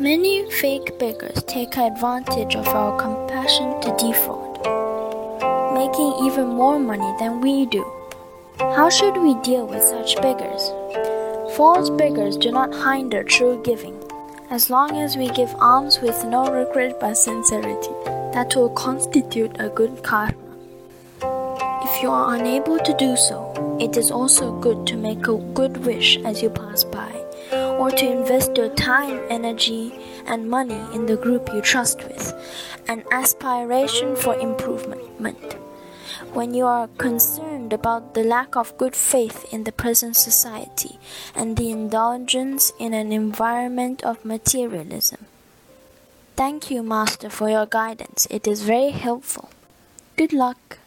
Many fake beggars take advantage of our compassion to defraud, making even more money than we do. How should we deal with such beggars? False beggars do not hinder true giving. As long as we give alms with no regret but sincerity, that will constitute a good karma. If you are unable to do so, it is also good to make a good wish as you pass by, or to invest your time, energy, and money in the group you trust with, an aspiration for improvement. When you are concerned about the lack of good faith in the present society and the indulgence in an environment of materialism. Thank you, Master, for your guidance. It is very helpful. Good luck.